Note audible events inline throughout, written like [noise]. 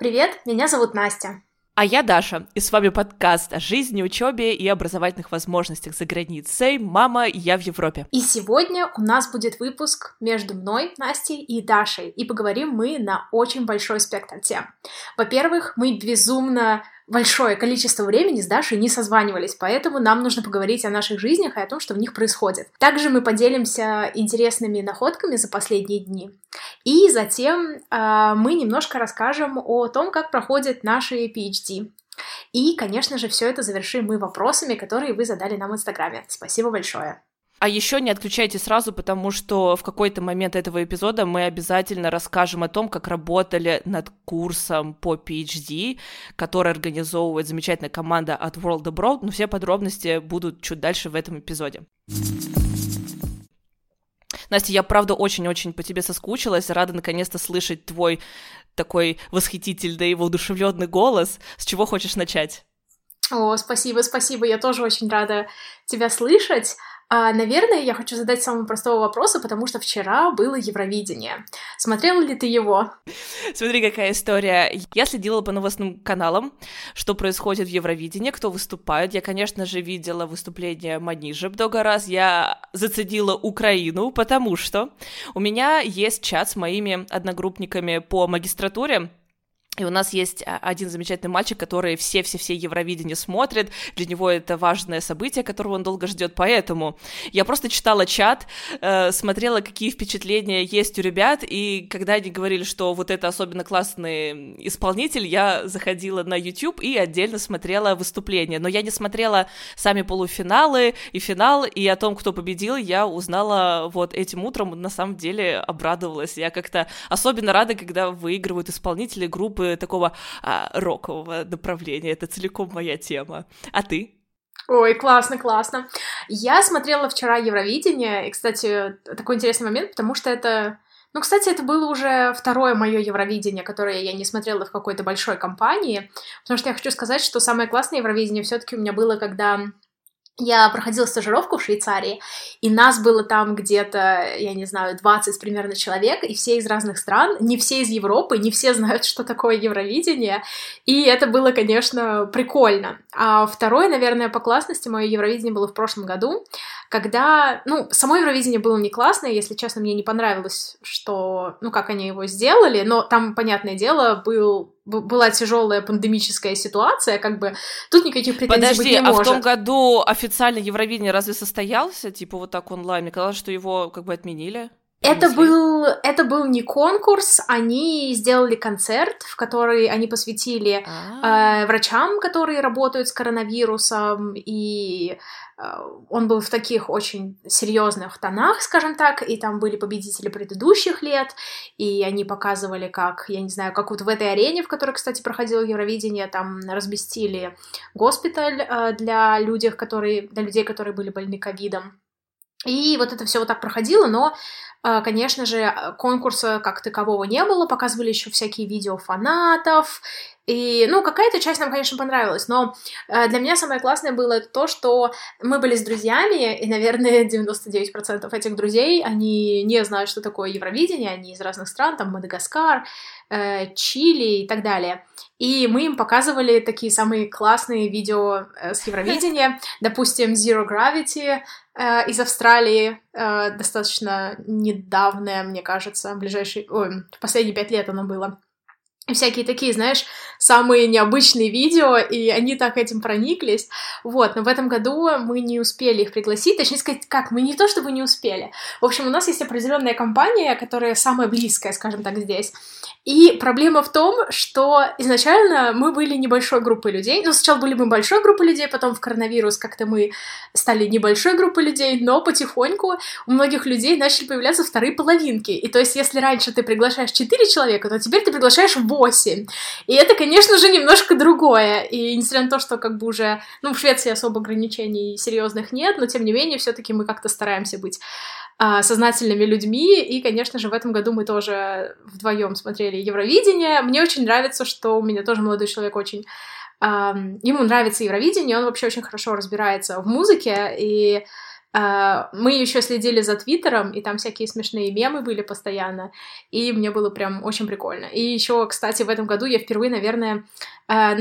Привет, меня зовут Настя. А я Даша, и с вами подкаст о жизни, учебе и образовательных возможностях за границей «Мама, я в Европе». И сегодня у нас будет выпуск между мной, Настей и Дашей, и поговорим мы на очень большой спектр тем. Во-первых, мы безумно большое количество времени с Дашей не созванивались, поэтому нам нужно поговорить о наших жизнях и о том, что в них происходит. Также мы поделимся интересными находками за последние дни. И затем э, мы немножко расскажем о том, как проходят наши PhD. И, конечно же, все это завершим мы вопросами, которые вы задали нам в Инстаграме. Спасибо большое. А еще не отключайте сразу, потому что в какой-то момент этого эпизода мы обязательно расскажем о том, как работали над курсом по PhD, который организовывает замечательная команда от World Abroad, но все подробности будут чуть дальше в этом эпизоде. Настя, я правда очень-очень по тебе соскучилась, рада наконец-то слышать твой такой восхитительный и воодушевленный голос. С чего хочешь начать? О, спасибо, спасибо, я тоже очень рада тебя слышать. А, наверное, я хочу задать самого простого вопроса, потому что вчера было Евровидение. Смотрела ли ты его? Смотри, какая история. Я следила по новостным каналам, что происходит в Евровидении, кто выступает. Я, конечно же, видела выступление Манижи много раз. Я зацедила Украину, потому что у меня есть чат с моими одногруппниками по магистратуре, и у нас есть а, один замечательный мальчик, который все-все-все Евровидение смотрит. Для него это важное событие, которого он долго ждет. Поэтому я просто читала чат, э, смотрела, какие впечатления есть у ребят, и когда они говорили, что вот это особенно классный исполнитель, я заходила на YouTube и отдельно смотрела выступления. Но я не смотрела сами полуфиналы и финал, и о том, кто победил, я узнала вот этим утром. На самом деле обрадовалась. Я как-то особенно рада, когда выигрывают исполнители группы такого а, рокового направления. Это целиком моя тема. А ты? Ой, классно, классно. Я смотрела вчера Евровидение, и, кстати, такой интересный момент, потому что это... Ну, кстати, это было уже второе мое Евровидение, которое я не смотрела в какой-то большой компании, потому что я хочу сказать, что самое классное Евровидение все-таки у меня было, когда я проходила стажировку в Швейцарии, и нас было там где-то, я не знаю, 20 примерно человек, и все из разных стран, не все из Европы, не все знают, что такое Евровидение, и это было, конечно, прикольно. А второе, наверное, по классности мое Евровидение было в прошлом году, когда, ну, само Евровидение было не классное, если честно, мне не понравилось, что, ну, как они его сделали, но там, понятное дело, был была тяжелая пандемическая ситуация, как бы тут никаких претензий Подожди, быть не а может. в том году официально Евровидение разве состоялся, типа вот так онлайн? Мне казалось, что его как бы отменили. Это был, это был не конкурс, они сделали концерт, в который они посвятили э, врачам, которые работают с коронавирусом, и э, он был в таких очень серьезных тонах, скажем так, и там были победители предыдущих лет, и они показывали, как, я не знаю, как вот в этой арене, в которой, кстати, проходило Евровидение, там разместили госпиталь э, для людей, которые, для людей, которые были больны ковидом. И вот это все вот так проходило, но а, конечно же, конкурса как такового не было, показывали еще всякие видео фанатов, и, ну, какая-то часть нам, конечно, понравилась, но э, для меня самое классное было то, что мы были с друзьями, и, наверное, [laughs] 99% этих друзей, они не знают, что такое Евровидение, они из разных стран, там, Мадагаскар, э, Чили и так далее. И мы им показывали такие самые классные видео э, с Евровидения, [laughs] допустим, Zero Gravity, Э, из Австралии, э, достаточно недавнее, мне кажется, ближайшие, ой, последние пять лет оно было. Всякие такие, знаешь, самые необычные видео, и они так этим прониклись. Вот, но в этом году мы не успели их пригласить, точнее сказать, как, мы не то чтобы не успели. В общем, у нас есть определенная компания, которая самая близкая, скажем так, здесь. И проблема в том, что изначально мы были небольшой группой людей. Ну, сначала были мы большой группой людей, потом в коронавирус как-то мы стали небольшой группой людей, но потихоньку у многих людей начали появляться вторые половинки. И то есть, если раньше ты приглашаешь 4 человека, то теперь ты приглашаешь 8. И это, конечно же, немножко другое. И несмотря на то, что как бы уже, ну, в Швеции особо ограничений серьезных нет, но тем не менее, все-таки мы как-то стараемся быть а, сознательными людьми. И, конечно же, в этом году мы тоже вдвоем смотрели Евровидение. Мне очень нравится, что у меня тоже молодой человек очень... Ему нравится Евровидение, он вообще очень хорошо разбирается в музыке, и мы еще следили за Твиттером, и там всякие смешные мемы были постоянно, и мне было прям очень прикольно. И еще, кстати, в этом году я впервые, наверное, uh,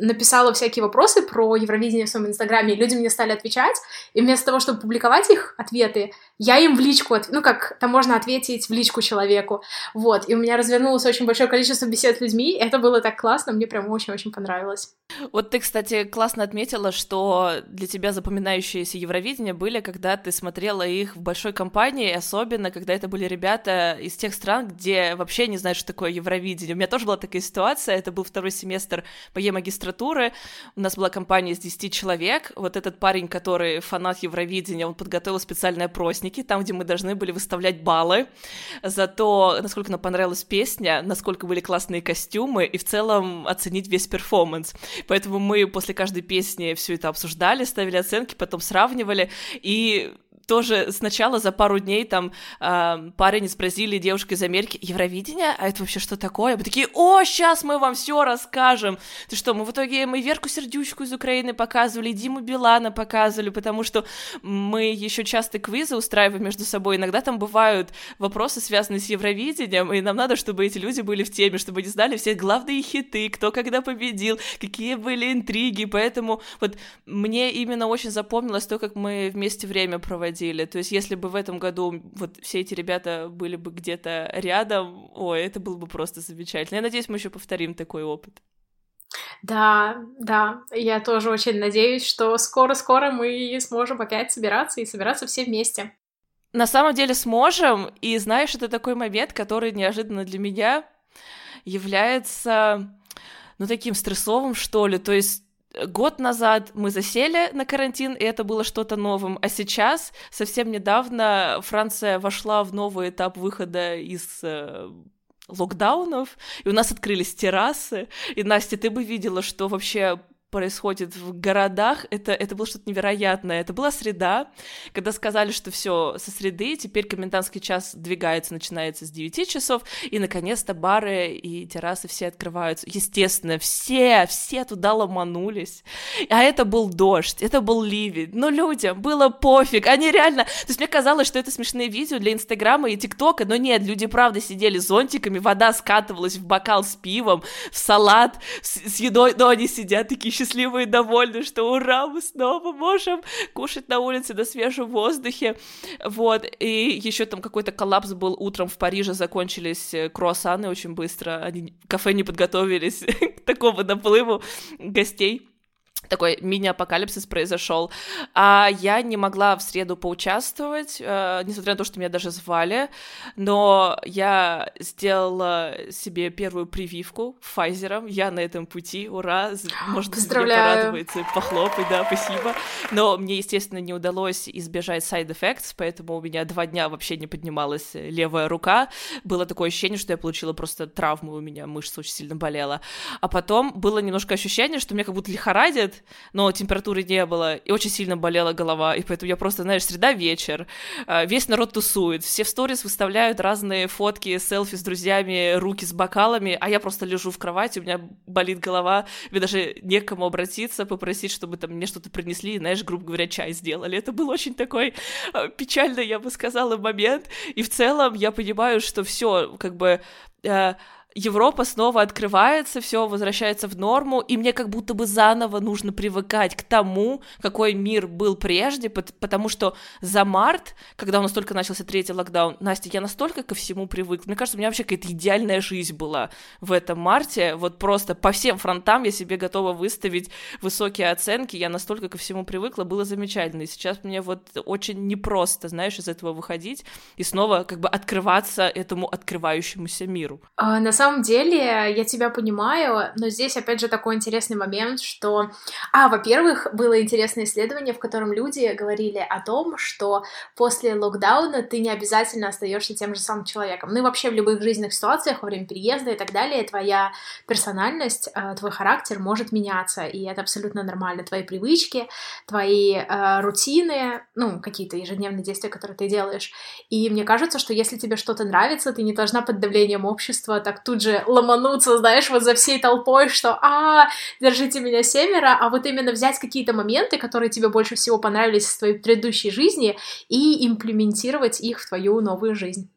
написала всякие вопросы про Евровидение в своем инстаграме, и люди мне стали отвечать, и вместо того, чтобы публиковать их ответы, я им в личку, от... ну как, там можно ответить в личку человеку, вот, и у меня развернулось очень большое количество бесед с людьми, это было так классно, мне прям очень-очень понравилось. Вот ты, кстати, классно отметила, что для тебя запоминающиеся Евровидения были, когда ты смотрела их в большой компании, особенно когда это были ребята из тех стран, где вообще не знают, что такое Евровидение. У меня тоже была такая ситуация, это был второй семестр по Е-магистратуры, у нас была компания из 10 человек, вот этот парень, который фанат Евровидения, он подготовил специальные опросники, там, где мы должны были выставлять баллы за то, насколько нам понравилась песня, насколько были классные костюмы, и в целом оценить весь перформанс. Поэтому мы после каждой песни все это обсуждали, ставили оценки, потом сравнивали, и тоже сначала за пару дней там э, парень из Бразилии, девушка из Америки, Евровидение, а это вообще что такое? Мы такие, о, сейчас мы вам все расскажем. Ты что, мы в итоге мы Верку Сердючку из Украины показывали, Диму Билана показывали, потому что мы еще часто квизы устраиваем между собой, иногда там бывают вопросы, связанные с Евровидением, и нам надо, чтобы эти люди были в теме, чтобы они знали все главные хиты, кто когда победил, какие были интриги, поэтому вот мне именно очень запомнилось то, как мы вместе время проводили проводили. То есть, если бы в этом году вот все эти ребята были бы где-то рядом, ой, это было бы просто замечательно. Я надеюсь, мы еще повторим такой опыт. Да, да, я тоже очень надеюсь, что скоро-скоро мы сможем опять собираться и собираться все вместе. На самом деле сможем, и знаешь, это такой момент, который неожиданно для меня является, ну, таким стрессовым, что ли, то есть Год назад мы засели на карантин, и это было что-то новым, а сейчас, совсем недавно, Франция вошла в новый этап выхода из э, локдаунов, и у нас открылись террасы, и, Настя, ты бы видела, что вообще происходит в городах, это, это было что-то невероятное. Это была среда, когда сказали, что все со среды, теперь комендантский час двигается, начинается с 9 часов, и, наконец-то, бары и террасы все открываются. Естественно, все, все туда ломанулись. А это был дождь, это был ливень. Но людям было пофиг, они реально... То есть мне казалось, что это смешные видео для Инстаграма и ТикТока, но нет, люди правда сидели зонтиками, вода скатывалась в бокал с пивом, в салат с, с едой, но они сидят такие счастливые и довольны, что ура, мы снова можем кушать на улице на свежем воздухе. Вот, и еще там какой-то коллапс был утром в Париже, закончились э, круассаны очень быстро, они кафе не подготовились [laughs] к такому наплыву гостей такой мини-апокалипсис произошел. А я не могла в среду поучаствовать, э, несмотря на то, что меня даже звали, но я сделала себе первую прививку Pfizer. Я на этом пути, ура! Можно Поздравляю. порадоваться, похлопать, да, спасибо. Но мне, естественно, не удалось избежать effects, поэтому у меня два дня вообще не поднималась левая рука. Было такое ощущение, что я получила просто травму, у меня мышца очень сильно болела. А потом было немножко ощущение, что меня как будто лихорадит, но температуры не было, и очень сильно болела голова, и поэтому я просто, знаешь, среда вечер, а, весь народ тусует, все в сторис выставляют разные фотки, селфи с друзьями, руки с бокалами, а я просто лежу в кровати, у меня болит голова, мне даже некому обратиться, попросить, чтобы там мне что-то принесли, знаешь, грубо говоря, чай сделали. Это был очень такой а, печальный, я бы сказала, момент, и в целом я понимаю, что все, как бы а, Европа снова открывается, все возвращается в норму, и мне как будто бы заново нужно привыкать к тому, какой мир был прежде, потому что за март, когда у нас только начался третий локдаун, Настя, я настолько ко всему привыкла. Мне кажется, у меня вообще какая-то идеальная жизнь была в этом марте. Вот просто по всем фронтам я себе готова выставить высокие оценки. Я настолько ко всему привыкла, было замечательно. И сейчас мне вот очень непросто, знаешь, из этого выходить и снова как бы открываться этому открывающемуся миру. А, на самом деле, я тебя понимаю, но здесь, опять же, такой интересный момент, что... А, во-первых, было интересное исследование, в котором люди говорили о том, что после локдауна ты не обязательно остаешься тем же самым человеком. Ну и вообще в любых жизненных ситуациях, во время переезда и так далее, твоя персональность, э, твой характер может меняться, и это абсолютно нормально. Твои привычки, твои э, рутины, ну, какие-то ежедневные действия, которые ты делаешь. И мне кажется, что если тебе что-то нравится, ты не должна под давлением общества так тут же ломануться, знаешь, вот за всей толпой, что «А, держите меня семеро», а вот именно взять какие-то моменты, которые тебе больше всего понравились в твоей предыдущей жизни, и имплементировать их в твою новую жизнь.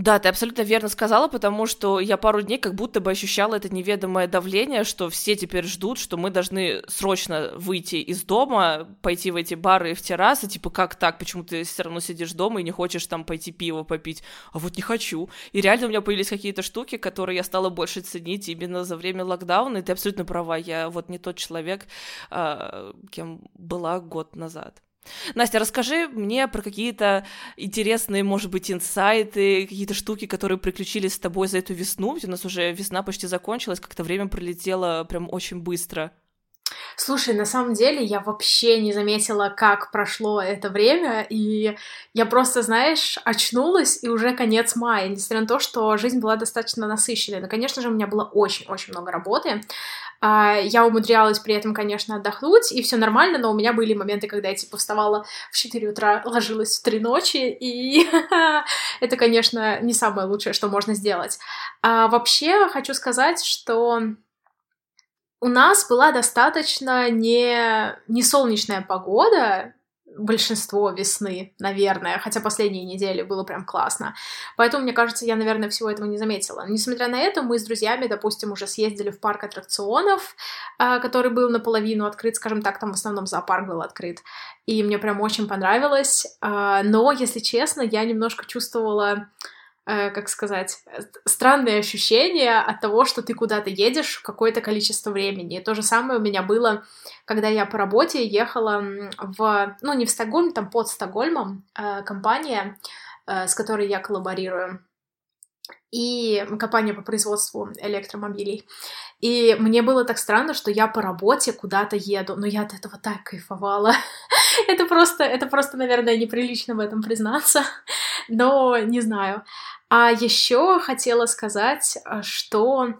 Да, ты абсолютно верно сказала, потому что я пару дней как будто бы ощущала это неведомое давление, что все теперь ждут, что мы должны срочно выйти из дома, пойти в эти бары и в террасы, типа, как так, почему ты все равно сидишь дома и не хочешь там пойти пиво попить, а вот не хочу. И реально у меня появились какие-то штуки, которые я стала больше ценить именно за время локдауна, и ты абсолютно права, я вот не тот человек, а, кем была год назад. Настя, расскажи мне про какие-то интересные, может быть, инсайты, какие-то штуки, которые приключились с тобой за эту весну. Ведь у нас уже весна почти закончилась, как-то время пролетело прям очень быстро. Слушай, на самом деле я вообще не заметила, как прошло это время, и я просто, знаешь, очнулась, и уже конец мая, несмотря на то, что жизнь была достаточно насыщенной. Но, конечно же, у меня было очень-очень много работы. А, я умудрялась при этом, конечно, отдохнуть, и все нормально, но у меня были моменты, когда я, типа, вставала в 4 утра, ложилась в 3 ночи, и [laughs] это, конечно, не самое лучшее, что можно сделать. А вообще, хочу сказать, что у нас была достаточно не, не солнечная погода, большинство весны, наверное, хотя последние недели было прям классно. Поэтому, мне кажется, я, наверное, всего этого не заметила. Несмотря на это, мы с друзьями, допустим, уже съездили в парк аттракционов, а, который был наполовину открыт, скажем так, там в основном зоопарк был открыт, и мне прям очень понравилось. А, но, если честно, я немножко чувствовала как сказать, странные ощущения от того, что ты куда-то едешь какое-то количество времени. И то же самое у меня было, когда я по работе ехала в, ну, не в Стокгольм, там под Стокгольмом, э, компания, э, с которой я коллаборирую и компания по производству электромобилей. И мне было так странно, что я по работе куда-то еду, но я от этого так кайфовала. [laughs] это просто, это просто, наверное, неприлично в этом признаться, [laughs] но не знаю. А еще хотела сказать, э, что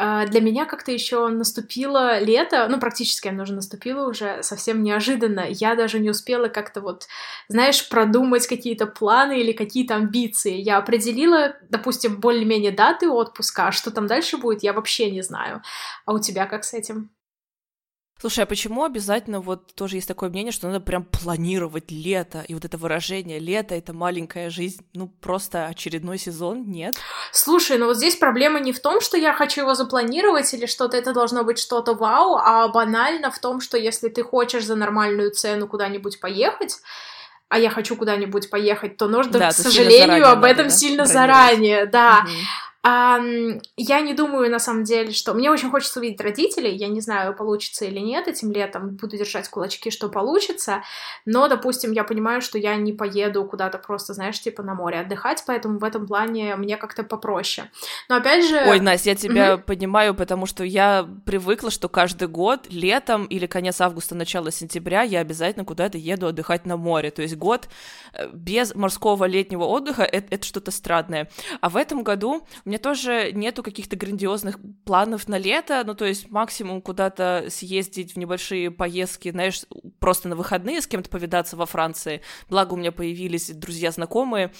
для меня как-то еще наступило лето, ну, практически оно уже наступило уже совсем неожиданно. Я даже не успела как-то вот, знаешь, продумать какие-то планы или какие-то амбиции. Я определила, допустим, более-менее даты отпуска, а что там дальше будет, я вообще не знаю. А у тебя как с этим? Слушай, а почему обязательно вот тоже есть такое мнение, что надо прям планировать лето, и вот это выражение «лето — это маленькая жизнь», ну просто очередной сезон, нет? Слушай, ну вот здесь проблема не в том, что я хочу его запланировать или что-то, это должно быть что-то вау, а банально в том, что если ты хочешь за нормальную цену куда-нибудь поехать, а я хочу куда-нибудь поехать, то нужно, да, к сожалению, об этом надо, сильно заранее, да. Угу. А, я не думаю, на самом деле, что... Мне очень хочется увидеть родителей, я не знаю, получится или нет этим летом, буду держать кулачки, что получится, но, допустим, я понимаю, что я не поеду куда-то просто, знаешь, типа на море отдыхать, поэтому в этом плане мне как-то попроще. Но опять же... Ой, Настя, я тебя угу. понимаю, потому что я привыкла, что каждый год летом или конец августа, начало сентября я обязательно куда-то еду отдыхать на море, то есть год э, без морского летнего отдыха это, это что-то странное. А в этом году меня тоже нету каких-то грандиозных планов на лето, ну, то есть максимум куда-то съездить в небольшие поездки, знаешь, просто на выходные с кем-то повидаться во Франции. Благо у меня появились друзья-знакомые,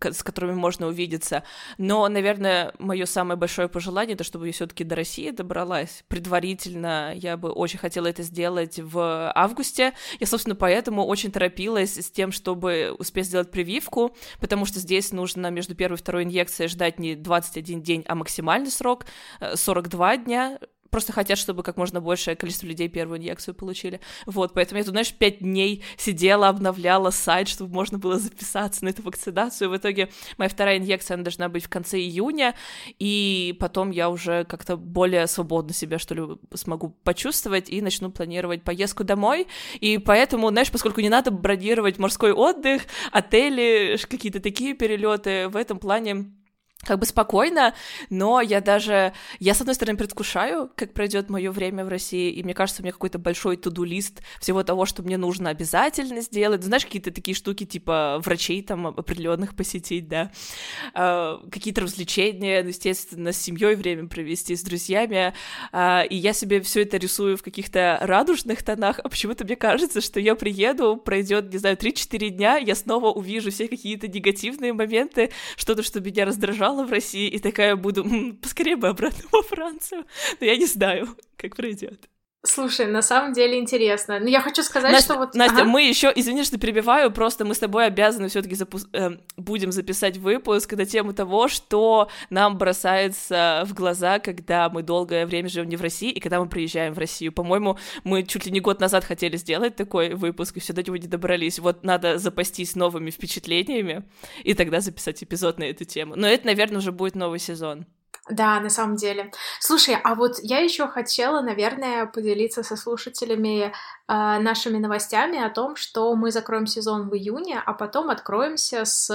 с которыми можно увидеться. Но, наверное, мое самое большое пожелание, это чтобы я все-таки до России добралась. Предварительно я бы очень хотела это сделать в августе. Я, собственно, поэтому очень торопилась с тем, чтобы успеть сделать прививку, потому что здесь нужно между первой и второй инъекцией ждать не 20 21 день, а максимальный срок 42 э, дня, просто хотят, чтобы как можно большее количество людей первую инъекцию получили. Вот, поэтому я тут, знаешь, пять дней сидела, обновляла сайт, чтобы можно было записаться на эту вакцинацию. В итоге моя вторая инъекция, она должна быть в конце июня, и потом я уже как-то более свободно себя, что ли, смогу почувствовать и начну планировать поездку домой. И поэтому, знаешь, поскольку не надо бронировать морской отдых, отели, какие-то такие перелеты, в этом плане как бы спокойно, но я даже, я с одной стороны предвкушаю, как пройдет мое время в России, и мне кажется, у меня какой-то большой туду-лист всего того, что мне нужно обязательно сделать, знаешь, какие-то такие штуки, типа врачей там определенных посетить, да, э, какие-то развлечения, ну, естественно, с семьей время провести, с друзьями, э, и я себе все это рисую в каких-то радужных тонах, а почему-то мне кажется, что я приеду, пройдет, не знаю, 3-4 дня, я снова увижу все какие-то негативные моменты, что-то, что меня раздражало, застревала в России и такая буду, поскорее бы обратно во Францию. Но я не знаю, как пройдет. Слушай, на самом деле интересно. Но я хочу сказать, Настя, что вот... Настя, ага. мы еще, извини, что перебиваю, просто мы с тобой обязаны все-таки запу... э, будем записать выпуск на тему того, что нам бросается в глаза, когда мы долгое время живем не в России и когда мы приезжаем в Россию. По-моему, мы чуть ли не год назад хотели сделать такой выпуск, и все до него не добрались. Вот надо запастись новыми впечатлениями и тогда записать эпизод на эту тему. Но это, наверное, уже будет новый сезон. Да, на самом деле. Слушай, а вот я еще хотела, наверное, поделиться со слушателями э, нашими новостями о том, что мы закроем сезон в июне, а потом откроемся с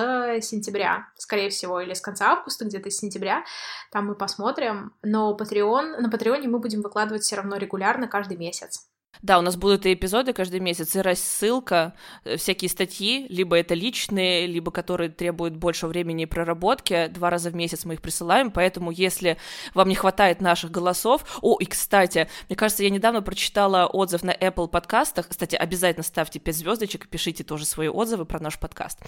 сентября, скорее всего, или с конца августа, где-то с сентября. Там мы посмотрим. Но Patreon, на Патреоне мы будем выкладывать все равно регулярно каждый месяц. Да, у нас будут и эпизоды каждый месяц, и рассылка, э, всякие статьи, либо это личные, либо которые требуют больше времени и проработки. Два раза в месяц мы их присылаем, поэтому если вам не хватает наших голосов... О, и, кстати, мне кажется, я недавно прочитала отзыв на Apple подкастах. Кстати, обязательно ставьте 5 звездочек и пишите тоже свои отзывы про наш подкаст.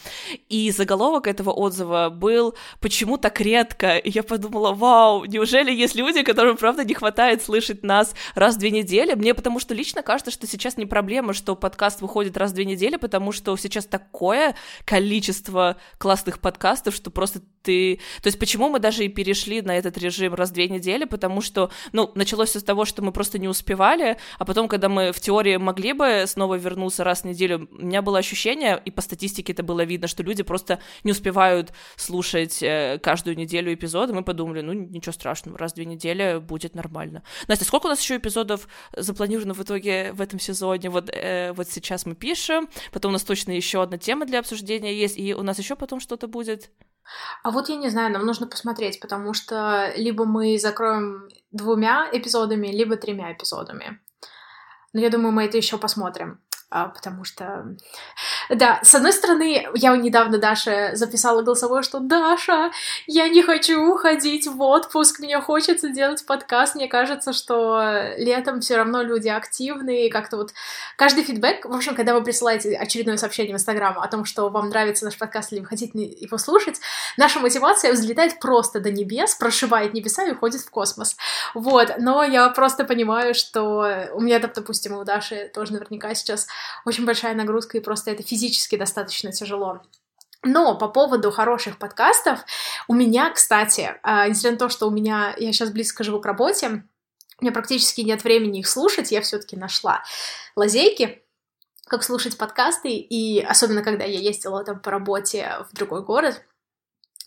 И заголовок этого отзыва был «Почему так редко?» И я подумала, вау, неужели есть люди, которым, правда, не хватает слышать нас раз в две недели? Мне потому что лично кажется, что сейчас не проблема, что подкаст выходит раз в две недели, потому что сейчас такое количество классных подкастов, что просто ты... То есть почему мы даже и перешли на этот режим раз в две недели, потому что, ну, началось все с того, что мы просто не успевали, а потом, когда мы в теории могли бы снова вернуться раз в неделю, у меня было ощущение, и по статистике это было видно, что люди просто не успевают слушать э, каждую неделю эпизоды, мы подумали, ну, ничего страшного, раз в две недели будет нормально. Настя, сколько у нас еще эпизодов запланировано в итоге в этом сезоне. Вот, э, вот сейчас мы пишем, потом у нас точно еще одна тема для обсуждения есть, и у нас еще потом что-то будет. А вот я не знаю, нам нужно посмотреть, потому что либо мы закроем двумя эпизодами, либо тремя эпизодами. Но я думаю, мы это еще посмотрим. А, потому что... Да, с одной стороны, я недавно Даша записала голосовое, что «Даша, я не хочу уходить в отпуск, мне хочется делать подкаст, мне кажется, что летом все равно люди активные, как-то вот каждый фидбэк, в общем, когда вы присылаете очередное сообщение в Инстаграм о том, что вам нравится наш подкаст или вы хотите его слушать, наша мотивация взлетает просто до небес, прошивает небеса и уходит в космос. Вот, но я просто понимаю, что у меня, допустим, у Даши тоже наверняка сейчас очень большая нагрузка, и просто это физически достаточно тяжело. Но по поводу хороших подкастов, у меня, кстати, а, несмотря на то, что у меня, я сейчас близко живу к работе, у меня практически нет времени их слушать, я все-таки нашла лазейки, как слушать подкасты, и особенно когда я ездила там по работе в другой город,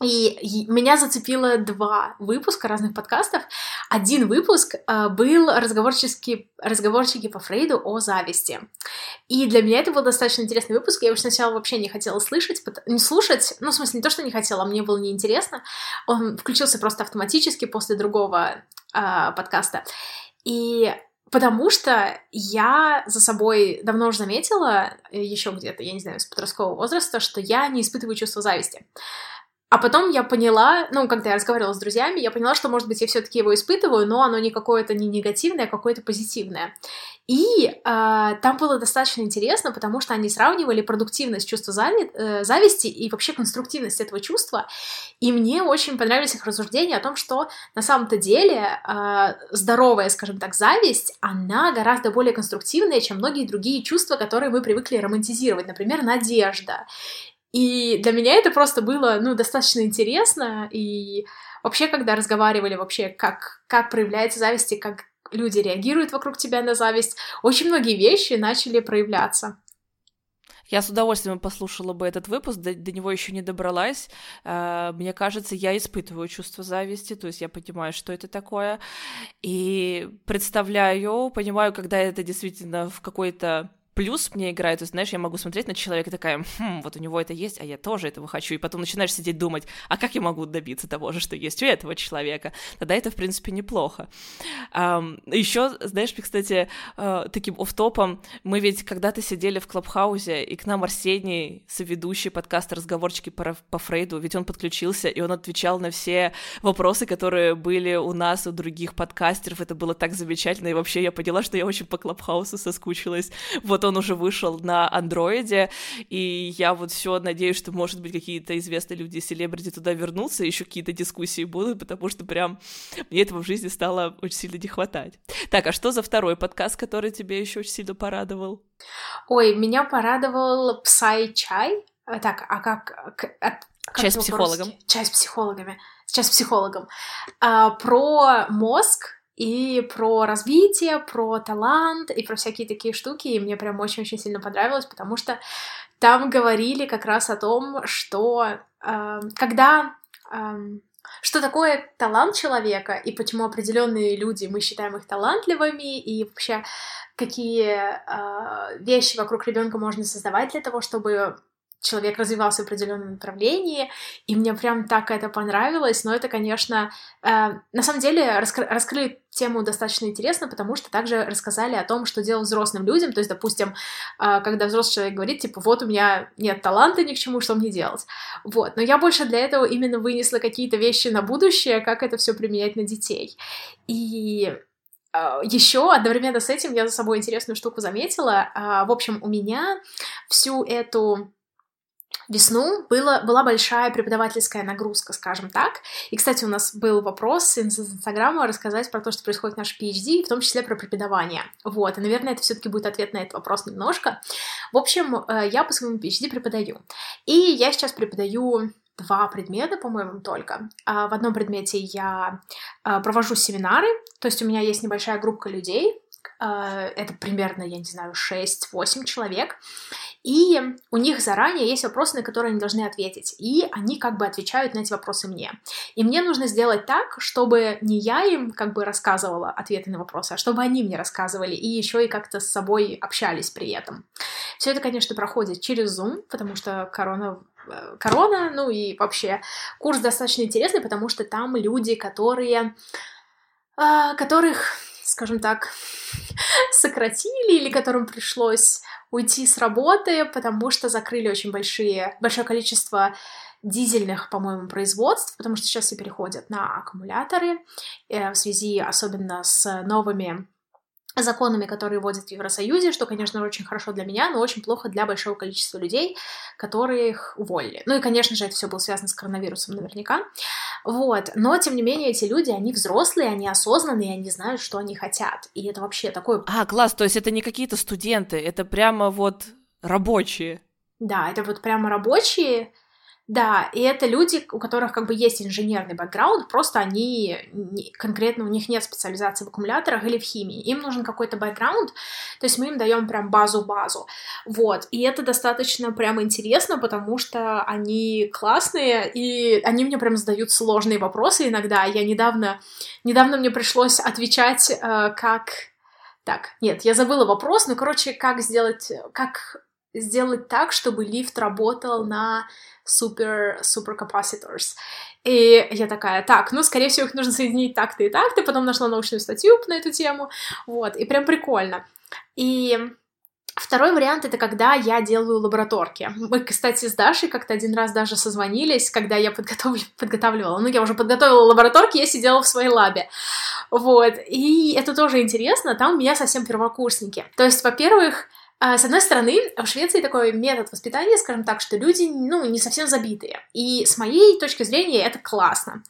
и меня зацепило два выпуска разных подкастов. Один выпуск э, был разговорческий, разговорчики по Фрейду о зависти. И для меня это был достаточно интересный выпуск. Я его сначала вообще не хотела слышать, не слушать. Ну, в смысле, не то, что не хотела, а мне было неинтересно. Он включился просто автоматически после другого э, подкаста. И Потому что я за собой давно уже заметила, э, еще где-то, я не знаю, с подросткового возраста, что я не испытываю чувство зависти. А потом я поняла, ну, когда я разговаривала с друзьями, я поняла, что, может быть, я все-таки его испытываю, но оно не какое-то не негативное, а какое-то позитивное. И э, там было достаточно интересно, потому что они сравнивали продуктивность чувства зави- э, зависти и вообще конструктивность этого чувства. И мне очень понравились их рассуждения о том, что на самом-то деле э, здоровая, скажем так, зависть, она гораздо более конструктивная, чем многие другие чувства, которые мы привыкли романтизировать. Например, надежда и для меня это просто было, ну, достаточно интересно, и вообще, когда разговаривали вообще, как, как проявляется зависть и как люди реагируют вокруг тебя на зависть, очень многие вещи начали проявляться. Я с удовольствием послушала бы этот выпуск, до, до него еще не добралась. Uh, мне кажется, я испытываю чувство зависти, то есть я понимаю, что это такое, и представляю, понимаю, когда это действительно в какой-то плюс мне играет, то есть, знаешь, я могу смотреть на человека такая, хм, вот у него это есть, а я тоже этого хочу, и потом начинаешь сидеть думать, а как я могу добиться того же, что есть у этого человека? Тогда это, в принципе, неплохо. Um, еще, знаешь, кстати, uh, таким офтопом, мы ведь когда-то сидели в Клабхаусе, и к нам Арсений, соведущий подкаста «Разговорчики по, по Фрейду», ведь он подключился, и он отвечал на все вопросы, которые были у нас, у других подкастеров, это было так замечательно, и вообще я поняла, что я очень по Клабхаусу соскучилась. Вот он он уже вышел на андроиде, и я вот все надеюсь, что, может быть, какие-то известные люди, селебрити туда вернутся, еще какие-то дискуссии будут, потому что прям мне этого в жизни стало очень сильно не хватать. Так, а что за второй подкаст, который тебе еще очень сильно порадовал? Ой, меня порадовал Psy Чай. Так, а как... как Чай с психологом. Чай с психологами. Сейчас психологом. А, про мозг, и про развитие, про талант и про всякие такие штуки. И мне прям очень-очень сильно понравилось, потому что там говорили как раз о том, что э, когда э, что такое талант человека и почему определенные люди мы считаем их талантливыми и вообще какие э, вещи вокруг ребенка можно создавать для того, чтобы человек развивался в определенном направлении, и мне прям так это понравилось, но это, конечно, э, на самом деле раскры- раскрыли тему достаточно интересно, потому что также рассказали о том, что делать взрослым людям, то есть, допустим, э, когда взрослый человек говорит, типа, вот у меня нет таланта ни к чему, что мне делать, вот, но я больше для этого именно вынесла какие-то вещи на будущее, как это все применять на детей, и Uh, еще одновременно с этим я за собой интересную штуку заметила. Uh, в общем, у меня всю эту весну было, была большая преподавательская нагрузка, скажем так. И, кстати, у нас был вопрос из Инстаграма рассказать про то, что происходит в нашем PhD, в том числе про преподавание. Вот, и, наверное, это все таки будет ответ на этот вопрос немножко. В общем, э, я по своему PhD преподаю. И я сейчас преподаю два предмета, по-моему, только. А, в одном предмете я а, провожу семинары, то есть у меня есть небольшая группа людей, а, это примерно, я не знаю, 6-8 человек, и у них заранее есть вопросы, на которые они должны ответить, и они как бы отвечают на эти вопросы мне. И мне нужно сделать так, чтобы не я им как бы рассказывала ответы на вопросы, а чтобы они мне рассказывали, и еще и как-то с собой общались при этом. Все это, конечно, проходит через Zoom, потому что корона э, корона, ну и вообще курс достаточно интересный, потому что там люди, которые, э, которых, скажем так, [laughs] сократили или которым пришлось уйти с работы, потому что закрыли очень большие, большое количество дизельных, по-моему, производств, потому что сейчас все переходят на аккумуляторы э, в связи особенно с новыми законами, которые вводят в Евросоюзе, что, конечно, очень хорошо для меня, но очень плохо для большого количества людей, которых уволили. Ну и, конечно же, это все было связано с коронавирусом наверняка. Вот. Но, тем не менее, эти люди, они взрослые, они осознанные, они знают, что они хотят. И это вообще такой... А, класс, то есть это не какие-то студенты, это прямо вот рабочие. Да, это вот прямо рабочие, да, и это люди, у которых как бы есть инженерный бэкграунд, просто они конкретно у них нет специализации в аккумуляторах или в химии. Им нужен какой-то бэкграунд, то есть мы им даем прям базу-базу. Вот, и это достаточно прям интересно, потому что они классные, и они мне прям задают сложные вопросы иногда. Я недавно, недавно мне пришлось отвечать, э, как... Так, нет, я забыла вопрос, но, короче, как сделать, как сделать так, чтобы лифт работал на супер, супер capacitors. И я такая, так, ну, скорее всего, их нужно соединить так-то и так-то, потом нашла научную статью на эту тему, вот, и прям прикольно. И Второй вариант — это когда я делаю лабораторки. Мы, кстати, с Дашей как-то один раз даже созвонились, когда я подготовлю, подготавливала. Ну, я уже подготовила лабораторки, я сидела в своей лабе. Вот. И это тоже интересно, там у меня совсем первокурсники. То есть, во-первых, с одной стороны, в Швеции такой метод воспитания, скажем так, что люди, ну, не совсем забитые. И с моей точки зрения это классно.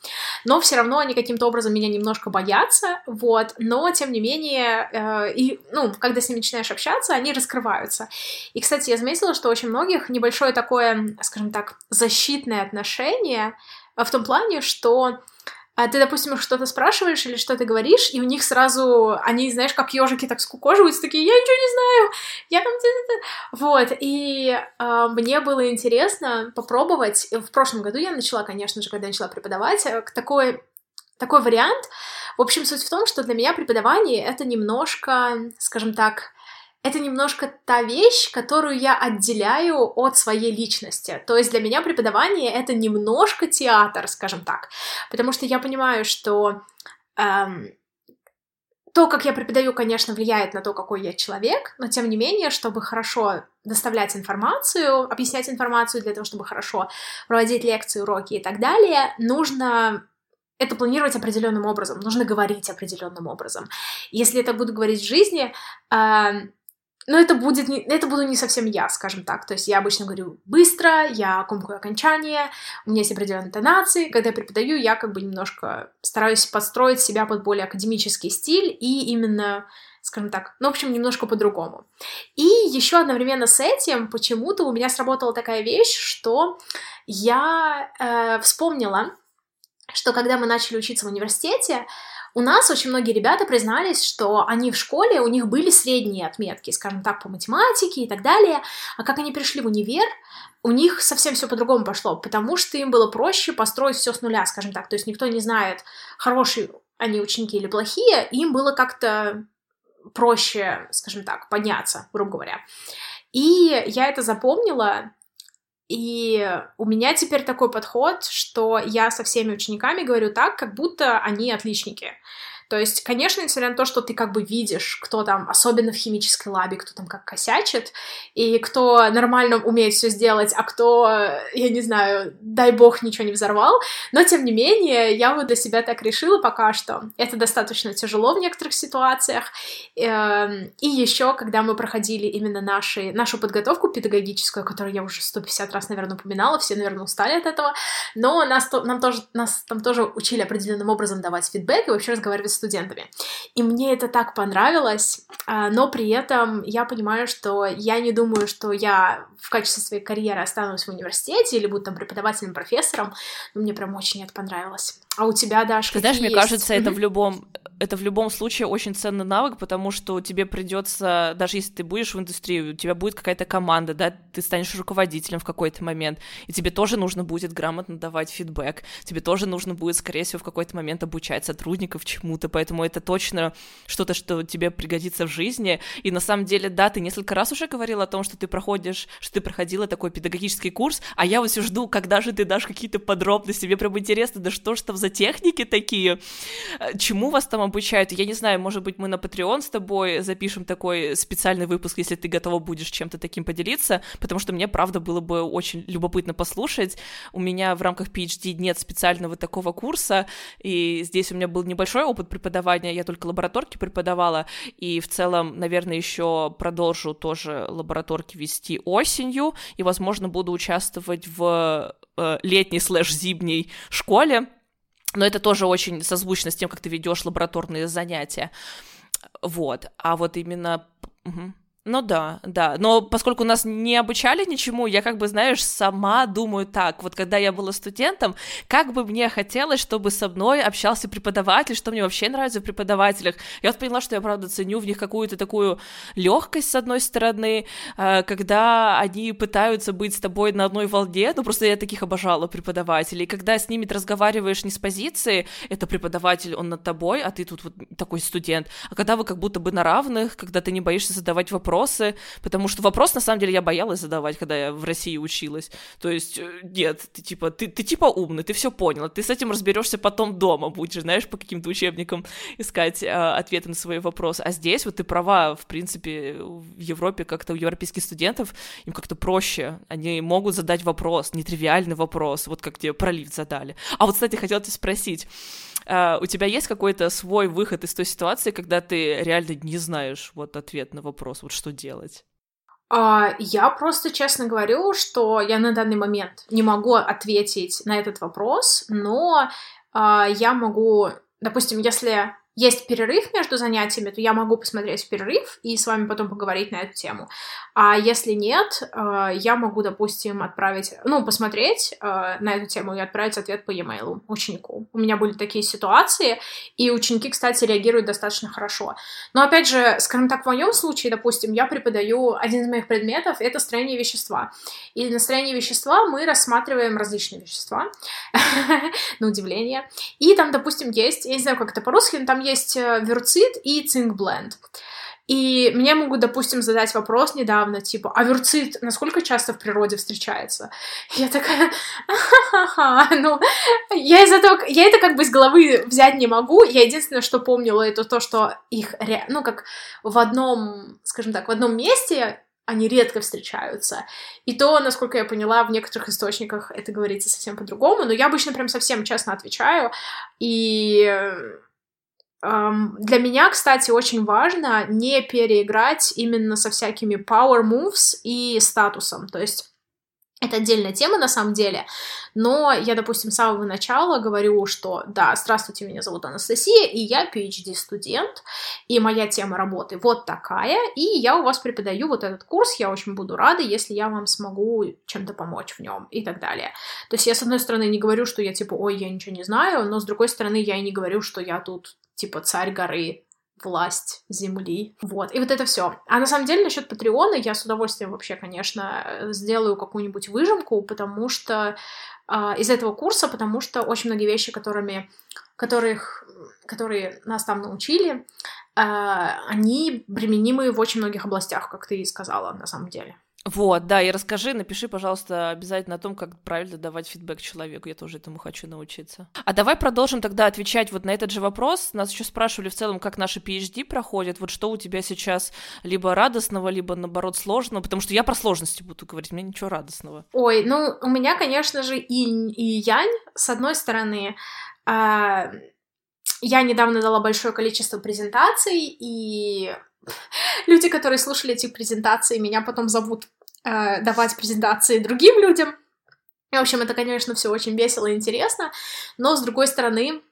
Но все равно они каким-то образом меня немножко боятся, вот. Но, тем не менее, э, и, ну, когда с ними начинаешь общаться, они раскрываются. И, кстати, я заметила, что очень многих небольшое такое, скажем так, защитное отношение в том плане, что а ты, допустим, их что-то спрашиваешь или что-то говоришь, и у них сразу, они, знаешь, как ежики так скукоживаются, такие, я ничего не знаю, я там... Вот, и э, мне было интересно попробовать, в прошлом году я начала, конечно же, когда начала преподавать, э, такой, такой вариант, в общем, суть в том, что для меня преподавание — это немножко, скажем так, это немножко та вещь, которую я отделяю от своей личности. То есть для меня преподавание это немножко театр, скажем так, потому что я понимаю, что эм, то, как я преподаю, конечно, влияет на то, какой я человек, но тем не менее, чтобы хорошо доставлять информацию, объяснять информацию для того, чтобы хорошо проводить лекции, уроки и так далее, нужно это планировать определенным образом, нужно говорить определенным образом. Если это буду говорить в жизни, э, но это будет не, это буду не совсем я, скажем так. То есть я обычно говорю быстро, я комкую окончание, у меня есть определенные интонации. Когда я преподаю, я как бы немножко стараюсь подстроить себя под более академический стиль и именно скажем так, ну, в общем, немножко по-другому. И еще одновременно с этим почему-то у меня сработала такая вещь, что я э, вспомнила, что когда мы начали учиться в университете, у нас очень многие ребята признались, что они в школе, у них были средние отметки, скажем так, по математике и так далее, а как они пришли в универ, у них совсем все по-другому пошло, потому что им было проще построить все с нуля, скажем так, то есть никто не знает, хорошие они ученики или плохие, им было как-то проще, скажем так, подняться, грубо говоря. И я это запомнила, и у меня теперь такой подход, что я со всеми учениками говорю так, как будто они отличники. То есть, конечно, несмотря на то, что ты как бы видишь, кто там, особенно в химической лабе, кто там как косячит, и кто нормально умеет все сделать, а кто, я не знаю, дай бог, ничего не взорвал, но тем не менее, я вот для себя так решила пока что. Это достаточно тяжело в некоторых ситуациях. Эм, и еще, когда мы проходили именно наши, нашу подготовку педагогическую, которую я уже 150 раз, наверное, упоминала, все, наверное, устали от этого, но нас, нам тоже, нас там тоже учили определенным образом давать фидбэк и вообще разговаривать с студентами. И мне это так понравилось, а, но при этом я понимаю, что я не думаю, что я в качестве своей карьеры останусь в университете или буду там преподавателем, профессором, но мне прям очень это понравилось. А у тебя, Даш, Ты знаешь, мне есть? кажется, это в любом это в любом случае очень ценный навык, потому что тебе придется, даже если ты будешь в индустрии, у тебя будет какая-то команда, да, ты станешь руководителем в какой-то момент, и тебе тоже нужно будет грамотно давать фидбэк, тебе тоже нужно будет, скорее всего, в какой-то момент обучать сотрудников чему-то, поэтому это точно что-то, что тебе пригодится в жизни, и на самом деле, да, ты несколько раз уже говорила о том, что ты проходишь, что ты проходила такой педагогический курс, а я вот все жду, когда же ты дашь какие-то подробности, мне прям интересно, да что ж там за техники такие, чему вас там обучают. Я не знаю, может быть, мы на Patreon с тобой запишем такой специальный выпуск, если ты готова будешь чем-то таким поделиться, потому что мне, правда, было бы очень любопытно послушать. У меня в рамках PhD нет специального такого курса, и здесь у меня был небольшой опыт преподавания, я только лабораторки преподавала, и в целом, наверное, еще продолжу тоже лабораторки вести осенью, и, возможно, буду участвовать в э, летней слэш-зимней школе, но это тоже очень созвучно с тем, как ты ведешь лабораторные занятия. Вот. А вот именно... Угу. Ну да, да. Но поскольку нас не обучали ничему, я как бы, знаешь, сама думаю так. Вот когда я была студентом, как бы мне хотелось, чтобы со мной общался преподаватель, что мне вообще нравится в преподавателях. Я вот поняла, что я, правда, ценю в них какую-то такую легкость, с одной стороны, э, когда они пытаются быть с тобой на одной волне. Ну, просто я таких обожала преподавателей. Когда с ними ты разговариваешь не с позиции, это преподаватель, он над тобой, а ты тут вот такой студент. А когда вы как будто бы на равных, когда ты не боишься задавать вопросы, вопросы, потому что вопрос, на самом деле, я боялась задавать, когда я в России училась. То есть, э, нет, ты типа, ты, ты типа умный, ты все понял, ты с этим разберешься потом дома, будешь, знаешь, по каким-то учебникам искать э, ответы на свои вопросы. А здесь вот ты права, в принципе, в Европе как-то у европейских студентов им как-то проще, они могут задать вопрос, нетривиальный вопрос, вот как тебе про лифт задали. А вот, кстати, хотела тебя спросить, Uh, у тебя есть какой-то свой выход из той ситуации, когда ты реально не знаешь вот ответ на вопрос, вот что делать? Uh, я просто честно говорю, что я на данный момент не могу ответить на этот вопрос, но uh, я могу, допустим, если есть перерыв между занятиями, то я могу посмотреть перерыв и с вами потом поговорить на эту тему. А если нет, э, я могу, допустим, отправить, ну, посмотреть э, на эту тему и отправить ответ по e-mail ученику. У меня были такие ситуации, и ученики, кстати, реагируют достаточно хорошо. Но, опять же, скажем так, в моем случае, допустим, я преподаю, один из моих предметов — это строение вещества. И на строении вещества мы рассматриваем различные вещества, [laughs] на удивление. И там, допустим, есть, я не знаю, как это по-русски, но там есть э, верцит и цинк-бленд. И мне могут, допустим, задать вопрос недавно, типа, а верцит насколько часто в природе встречается? Я такая, ха-ха-ха, ну, я из этого, я это как бы из головы взять не могу, я единственное, что помнила, это то, что их, ну, как в одном, скажем так, в одном месте они редко встречаются. И то, насколько я поняла, в некоторых источниках это говорится совсем по-другому, но я обычно прям совсем честно отвечаю, и для меня, кстати, очень важно не переиграть именно со всякими power moves и статусом. То есть это отдельная тема на самом деле, но я, допустим, с самого начала говорю, что да, здравствуйте, меня зовут Анастасия, и я PhD-студент, и моя тема работы вот такая, и я у вас преподаю вот этот курс, я очень буду рада, если я вам смогу чем-то помочь в нем и так далее. То есть я, с одной стороны, не говорю, что я типа, ой, я ничего не знаю, но с другой стороны, я и не говорю, что я тут типа царь горы, власть земли. Вот. И вот это все. А на самом деле насчет Патреона я с удовольствием вообще, конечно, сделаю какую-нибудь выжимку, потому что э, из этого курса, потому что очень многие вещи, которыми, которых, которые нас там научили, э, они применимы в очень многих областях, как ты и сказала, на самом деле. Вот, да, и расскажи, напиши, пожалуйста, обязательно о том, как правильно давать фидбэк человеку, я тоже этому хочу научиться. А давай продолжим тогда отвечать вот на этот же вопрос. Нас еще спрашивали в целом, как наши PhD проходят, вот что у тебя сейчас либо радостного, либо, наоборот, сложного, потому что я про сложности буду говорить, мне ничего радостного. Ой, ну, у меня, конечно же, инь и янь, с одной стороны, а... я недавно дала большое количество презентаций, и [laughs] люди, которые слушали эти презентации, меня потом зовут э, давать презентации другим людям. В общем, это, конечно, все очень весело и интересно, но, с другой стороны,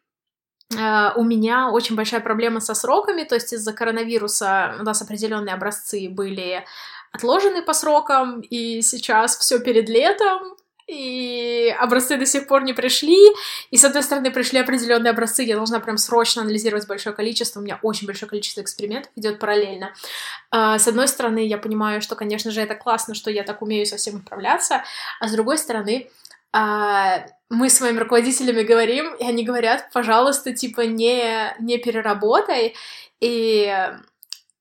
Uh, у меня очень большая проблема со сроками, то есть из-за коронавируса у нас определенные образцы были отложены по срокам, и сейчас все перед летом, и образцы до сих пор не пришли, и с одной стороны пришли определенные образцы, я должна прям срочно анализировать большое количество, у меня очень большое количество экспериментов идет параллельно. А, с одной стороны, я понимаю, что, конечно же, это классно, что я так умею со всем управляться, а с другой стороны, а, мы с моими руководителями говорим, и они говорят, пожалуйста, типа, не, не переработай, и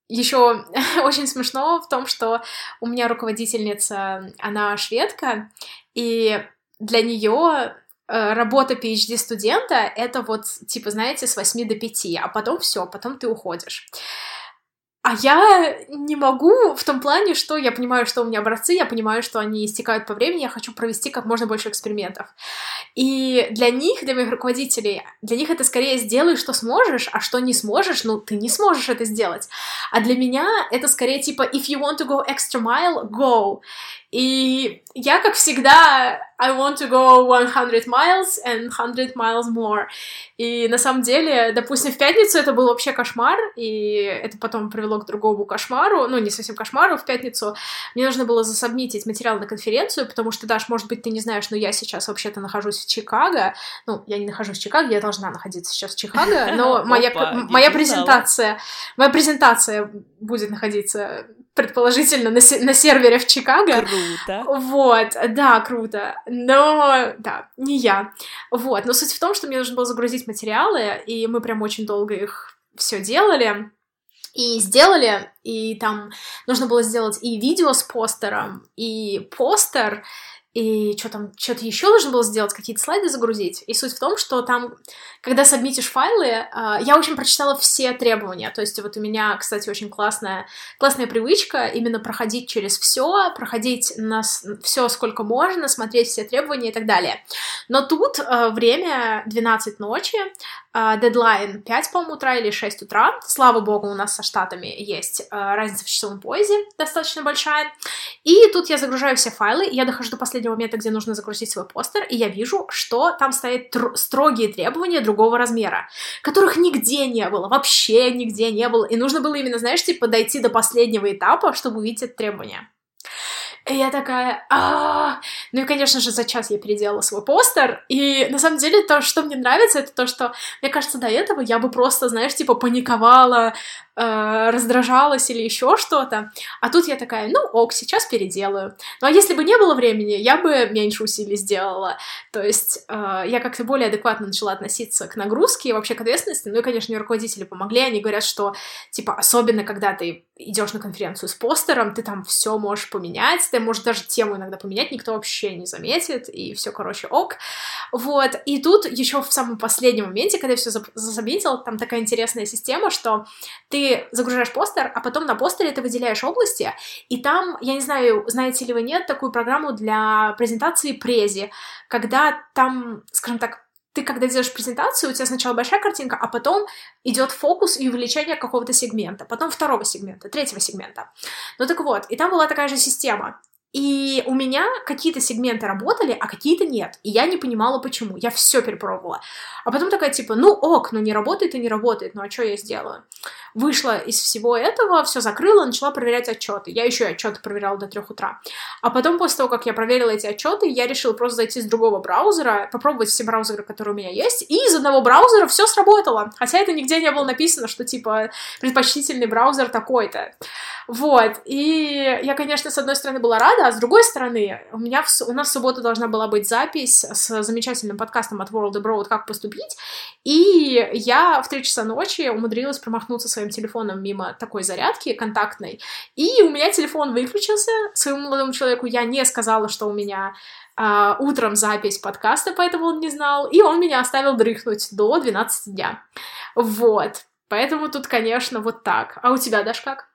еще [laughs] очень смешно в том, что у меня руководительница, она шведка, и для нее э, работа PhD студента это вот, типа, знаете, с 8 до 5, а потом все, потом ты уходишь. А я не могу в том плане, что я понимаю, что у меня образцы, я понимаю, что они истекают по времени, я хочу провести как можно больше экспериментов. И для них, для моих руководителей, для них это скорее сделай, что сможешь, а что не сможешь, ну, ты не сможешь это сделать. А для меня это скорее типа if you want to go extra mile, go. И я, как всегда, I want to go 100 miles and 100 miles more. И на самом деле, допустим, в пятницу это был вообще кошмар, и это потом привело к другому кошмару, ну, не совсем кошмару, в пятницу мне нужно было засобмитить материал на конференцию, потому что, Даш, может быть, ты не знаешь, но я сейчас вообще-то нахожусь в Чикаго, ну, я не нахожусь в Чикаго, я должна находиться сейчас в Чикаго, но [laughs] моя, моя презентация, моя презентация будет находиться предположительно, на, на сервере в Чикаго. Круто. Вот, да, круто. Но, да, не я. Вот, но суть в том, что мне нужно было загрузить материалы, и мы прям очень долго их все делали. И сделали, и там нужно было сделать и видео с постером, и постер, и что там, что-то еще нужно было сделать, какие-то слайды загрузить. И суть в том, что там, когда сабмитишь файлы, а, я очень прочитала все требования. То есть вот у меня, кстати, очень классная, классная привычка именно проходить через все, проходить на все сколько можно, смотреть все требования и так далее. Но тут а, время 12 ночи, а, дедлайн 5, по-моему, утра или 6 утра. Слава богу, у нас со Штатами есть разница в часовом поясе достаточно большая. И тут я загружаю все файлы, я дохожу до последнего момента, где нужно загрузить свой постер, и я вижу, что там стоят строгие требования другого размера, которых нигде не было, вообще нигде не было. И нужно было именно, знаешь, типа дойти до последнего этапа, чтобы увидеть это требование. И я такая, а Ну и, конечно же, за час я переделала свой постер. И на самом деле то, что мне нравится, это то, что, мне кажется, до этого я бы просто, знаешь, типа паниковала, э, раздражалась или еще что-то. А тут я такая, ну ок, сейчас переделаю. Ну а если бы не было времени, я бы меньше усилий сделала. То есть э, я как-то более адекватно начала относиться к нагрузке и вообще к ответственности. Ну и, конечно, мне руководители помогли. Они говорят, что, типа, особенно когда ты идешь на конференцию с постером, ты там все можешь поменять, ты можешь даже тему иногда поменять, никто вообще не заметит, и все, короче, ок. Вот, и тут еще в самом последнем моменте, когда я все заметила, там такая интересная система, что ты загружаешь постер, а потом на постере ты выделяешь области, и там, я не знаю, знаете ли вы нет, такую программу для презентации прези, когда там, скажем так, ты когда делаешь презентацию, у тебя сначала большая картинка, а потом идет фокус и увеличение какого-то сегмента, потом второго сегмента, третьего сегмента. Ну так вот, и там была такая же система. И у меня какие-то сегменты работали, а какие-то нет. И я не понимала, почему. Я все перепробовала. А потом такая, типа, ну ок, ну не работает и не работает, ну а что я сделаю? Вышла из всего этого, все закрыла, начала проверять отчеты. Я еще отчеты проверяла до трех утра. А потом, после того, как я проверила эти отчеты, я решила просто зайти с другого браузера, попробовать все браузеры, которые у меня есть, и из одного браузера все сработало. Хотя это нигде не было написано, что, типа, предпочтительный браузер такой-то. Вот. И я, конечно, с одной стороны была рада, а с другой стороны, у меня в, у нас в субботу должна была быть запись с замечательным подкастом от World Abroad «Как поступить», и я в три часа ночи умудрилась промахнуться своим телефоном мимо такой зарядки контактной, и у меня телефон выключился, своему молодому человеку я не сказала, что у меня Uh, утром запись подкаста, поэтому он не знал, и он меня оставил дрыхнуть до 12 дня. Вот. Поэтому тут, конечно, вот так. А у тебя, Даш, как?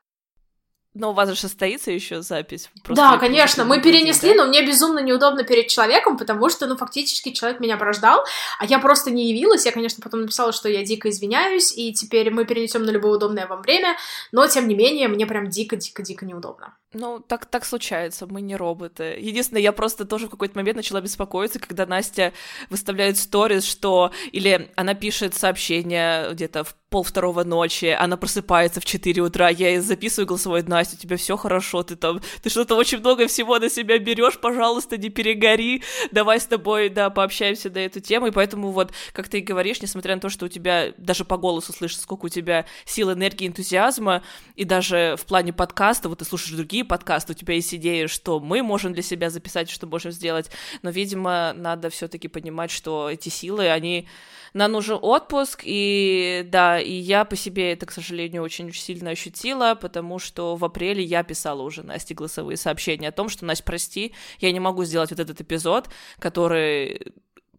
Но у вас же состоится еще запись. Просто да, конечно, мы перенесли, да? но мне безумно неудобно перед человеком, потому что, ну, фактически человек меня порождал, а я просто не явилась. Я, конечно, потом написала, что я дико извиняюсь, и теперь мы перенесем на любое удобное вам время, но, тем не менее, мне прям дико-дико-дико неудобно. Ну, так, так случается, мы не роботы. Единственное, я просто тоже в какой-то момент начала беспокоиться, когда Настя выставляет сторис, что... Или она пишет сообщение где-то в пол второго ночи, она просыпается в 4 утра, я ей записываю голосовой, Настя, у тебя все хорошо, ты там, ты что-то очень много всего на себя берешь, пожалуйста, не перегори, давай с тобой, да, пообщаемся на эту тему, и поэтому вот, как ты говоришь, несмотря на то, что у тебя даже по голосу слышно, сколько у тебя сил, энергии, энтузиазма, и даже в плане подкаста, вот ты слушаешь другие подкасты, у тебя есть идея, что мы можем для себя записать, что можем сделать, но, видимо, надо все-таки понимать, что эти силы, они нам нужен отпуск, и да, и я по себе это, к сожалению, очень сильно ощутила, потому что в апреле я писала уже Насте голосовые сообщения о том, что, Настя, прости, я не могу сделать вот этот эпизод, который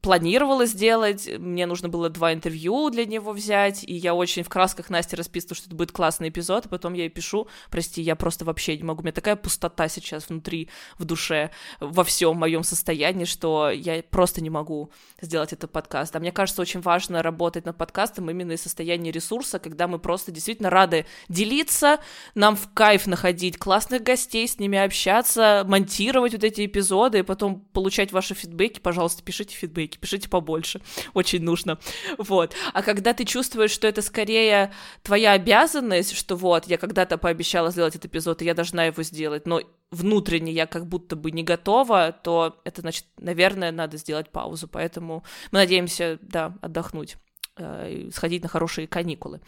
планировала сделать, мне нужно было два интервью для него взять, и я очень в красках Насте расписываю, что это будет классный эпизод, и потом я ей пишу, прости, я просто вообще не могу, у меня такая пустота сейчас внутри, в душе, во всем моем состоянии, что я просто не могу сделать этот подкаст. А мне кажется, очень важно работать над подкастом именно из состояния ресурса, когда мы просто действительно рады делиться, нам в кайф находить классных гостей, с ними общаться, монтировать вот эти эпизоды, и потом получать ваши фидбэки, пожалуйста, пишите фидбэки ролики, пишите побольше, очень нужно, вот. А когда ты чувствуешь, что это скорее твоя обязанность, что вот, я когда-то пообещала сделать этот эпизод, и я должна его сделать, но внутренне я как будто бы не готова, то это значит, наверное, надо сделать паузу, поэтому мы надеемся, да, отдохнуть э, сходить на хорошие каникулы.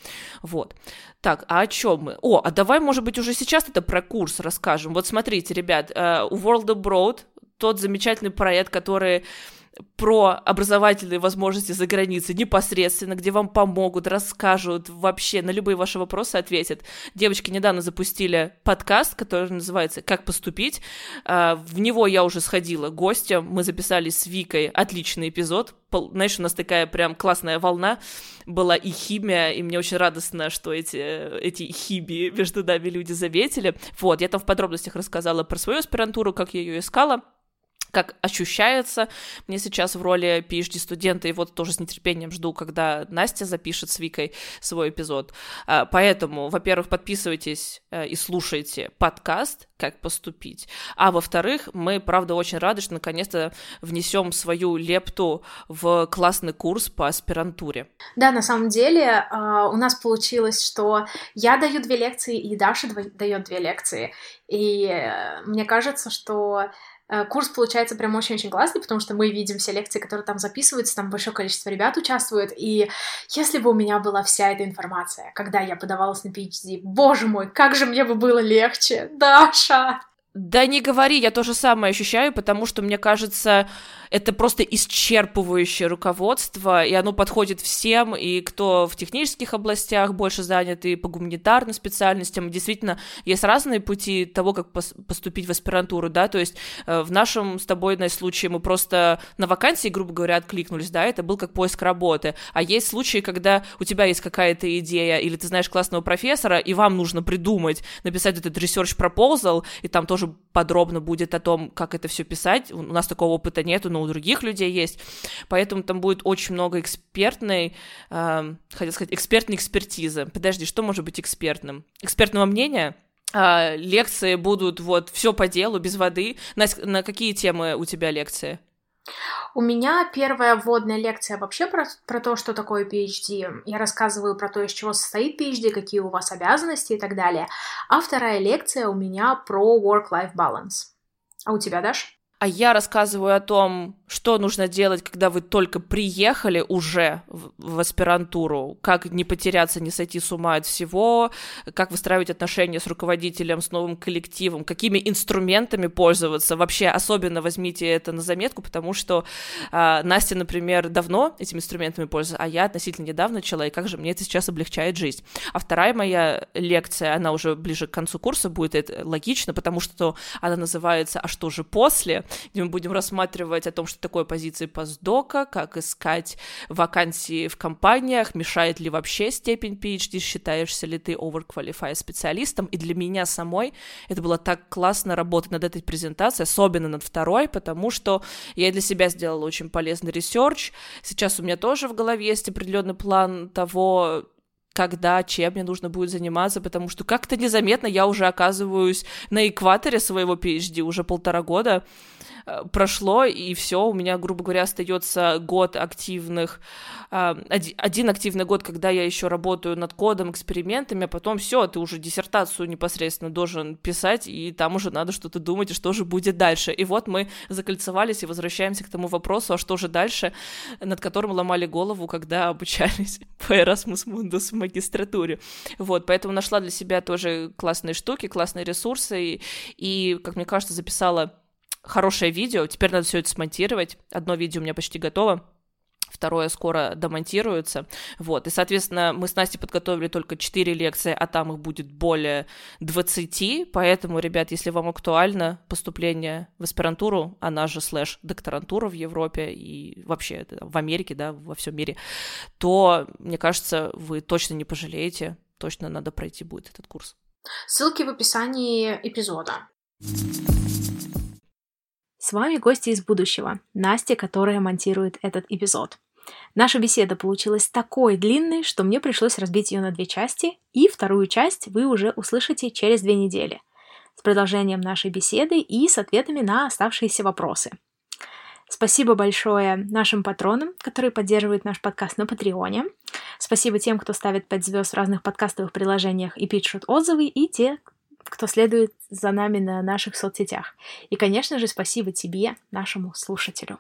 Вот. Так, а о чем мы? О, а давай, может быть, уже сейчас это про курс расскажем. Вот смотрите, ребят, э, у World Abroad тот замечательный проект, который про образовательные возможности за границей непосредственно, где вам помогут, расскажут, вообще на любые ваши вопросы ответят. Девочки недавно запустили подкаст, который называется «Как поступить». А, в него я уже сходила гостем, мы записали с Викой отличный эпизод. Знаешь, у нас такая прям классная волна была и химия, и мне очень радостно, что эти, эти химии между нами люди заметили. Вот, я там в подробностях рассказала про свою аспирантуру, как я ее искала, как ощущается мне сейчас в роли PhD-студента, и вот тоже с нетерпением жду, когда Настя запишет с Викой свой эпизод. А, поэтому, во-первых, подписывайтесь э, и слушайте подкаст «Как поступить», а во-вторых, мы, правда, очень рады, что наконец-то внесем свою лепту в классный курс по аспирантуре. Да, на самом деле а, у нас получилось, что я даю две лекции, и Даша дает две лекции, и э, мне кажется, что курс получается прям очень-очень классный, потому что мы видим все лекции, которые там записываются, там большое количество ребят участвует, и если бы у меня была вся эта информация, когда я подавалась на PhD, боже мой, как же мне бы было легче, Даша! Да не говори, я то же самое ощущаю, потому что, мне кажется, это просто исчерпывающее руководство, и оно подходит всем, и кто в технических областях больше занят, и по гуманитарным специальностям. Действительно, есть разные пути того, как поступить в аспирантуру, да, то есть э, в нашем с тобой на случае мы просто на вакансии, грубо говоря, откликнулись, да, это был как поиск работы. А есть случаи, когда у тебя есть какая-то идея, или ты знаешь классного профессора, и вам нужно придумать, написать этот research proposal, и там тоже тоже подробно будет о том, как это все писать. У нас такого опыта нету, но у других людей есть. Поэтому там будет очень много экспертной, э, хотел сказать, экспертной экспертизы. Подожди, что может быть экспертным? Экспертного мнения? Э, лекции будут вот все по делу, без воды. На, на какие темы у тебя лекции? У меня первая вводная лекция вообще про, про то, что такое PhD. Я рассказываю про то, из чего состоит PhD, какие у вас обязанности и так далее. А вторая лекция у меня про work-life balance. А у тебя, Даш? А я рассказываю о том, что нужно делать, когда вы только приехали уже в, в аспирантуру, как не потеряться, не сойти с ума от всего, как выстраивать отношения с руководителем, с новым коллективом, какими инструментами пользоваться. Вообще, особенно возьмите это на заметку, потому что э, Настя, например, давно этими инструментами пользуется, а я относительно недавно и как же мне это сейчас облегчает жизнь. А вторая моя лекция, она уже ближе к концу курса будет, это логично, потому что она называется «А что же после?», где мы будем рассматривать о том, что такое позиции постдока, как искать вакансии в компаниях, мешает ли вообще степень PhD, считаешься ли ты overqualified специалистом. И для меня самой это было так классно работать над этой презентацией, особенно над второй, потому что я для себя сделала очень полезный research. Сейчас у меня тоже в голове есть определенный план того, когда, чем мне нужно будет заниматься, потому что как-то незаметно я уже оказываюсь на экваторе своего PhD уже полтора года, прошло, и все, у меня, грубо говоря, остается год активных, э, один активный год, когда я еще работаю над кодом, экспериментами, а потом все, ты уже диссертацию непосредственно должен писать, и там уже надо что-то думать, и что же будет дальше. И вот мы закольцевались и возвращаемся к тому вопросу, а что же дальше, над которым ломали голову, когда обучались [laughs] по Erasmus Mundus в магистратуре. Вот, поэтому нашла для себя тоже классные штуки, классные ресурсы, и, и как мне кажется, записала хорошее видео. Теперь надо все это смонтировать. Одно видео у меня почти готово второе скоро домонтируется, вот, и, соответственно, мы с Настей подготовили только 4 лекции, а там их будет более 20, поэтому, ребят, если вам актуально поступление в аспирантуру, она же слэш докторантура в Европе и вообще в Америке, да, во всем мире, то, мне кажется, вы точно не пожалеете, точно надо пройти будет этот курс. Ссылки в описании эпизода. С вами гости из будущего, Настя, которая монтирует этот эпизод. Наша беседа получилась такой длинной, что мне пришлось разбить ее на две части, и вторую часть вы уже услышите через две недели с продолжением нашей беседы и с ответами на оставшиеся вопросы. Спасибо большое нашим патронам, которые поддерживают наш подкаст на Патреоне. Спасибо тем, кто ставит 5 звезд в разных подкастовых приложениях и пишут отзывы, и те, кто следует за нами на наших соцсетях. И, конечно же, спасибо тебе, нашему слушателю.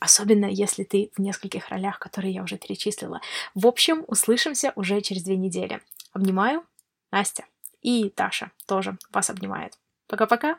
Особенно, если ты в нескольких ролях, которые я уже перечислила. В общем, услышимся уже через две недели. Обнимаю, Настя. И Таша тоже вас обнимает. Пока-пока.